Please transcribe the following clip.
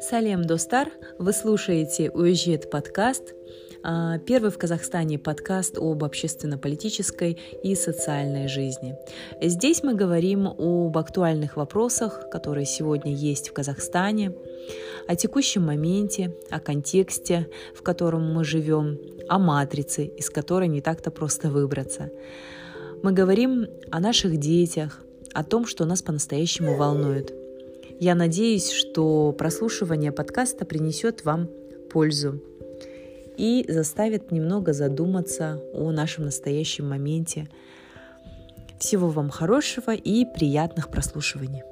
Салем Достар, вы слушаете Уезжет подкаст, а, первый в Казахстане подкаст об общественно-политической и социальной жизни. Здесь мы говорим об актуальных вопросах, которые сегодня есть в Казахстане, о текущем моменте, о контексте, в котором мы живем, о матрице, из которой не так-то просто выбраться. Мы говорим о наших детях, о том, что нас по-настоящему волнует. Я надеюсь, что прослушивание подкаста принесет вам пользу и заставит немного задуматься о нашем настоящем моменте. Всего вам хорошего и приятных прослушиваний.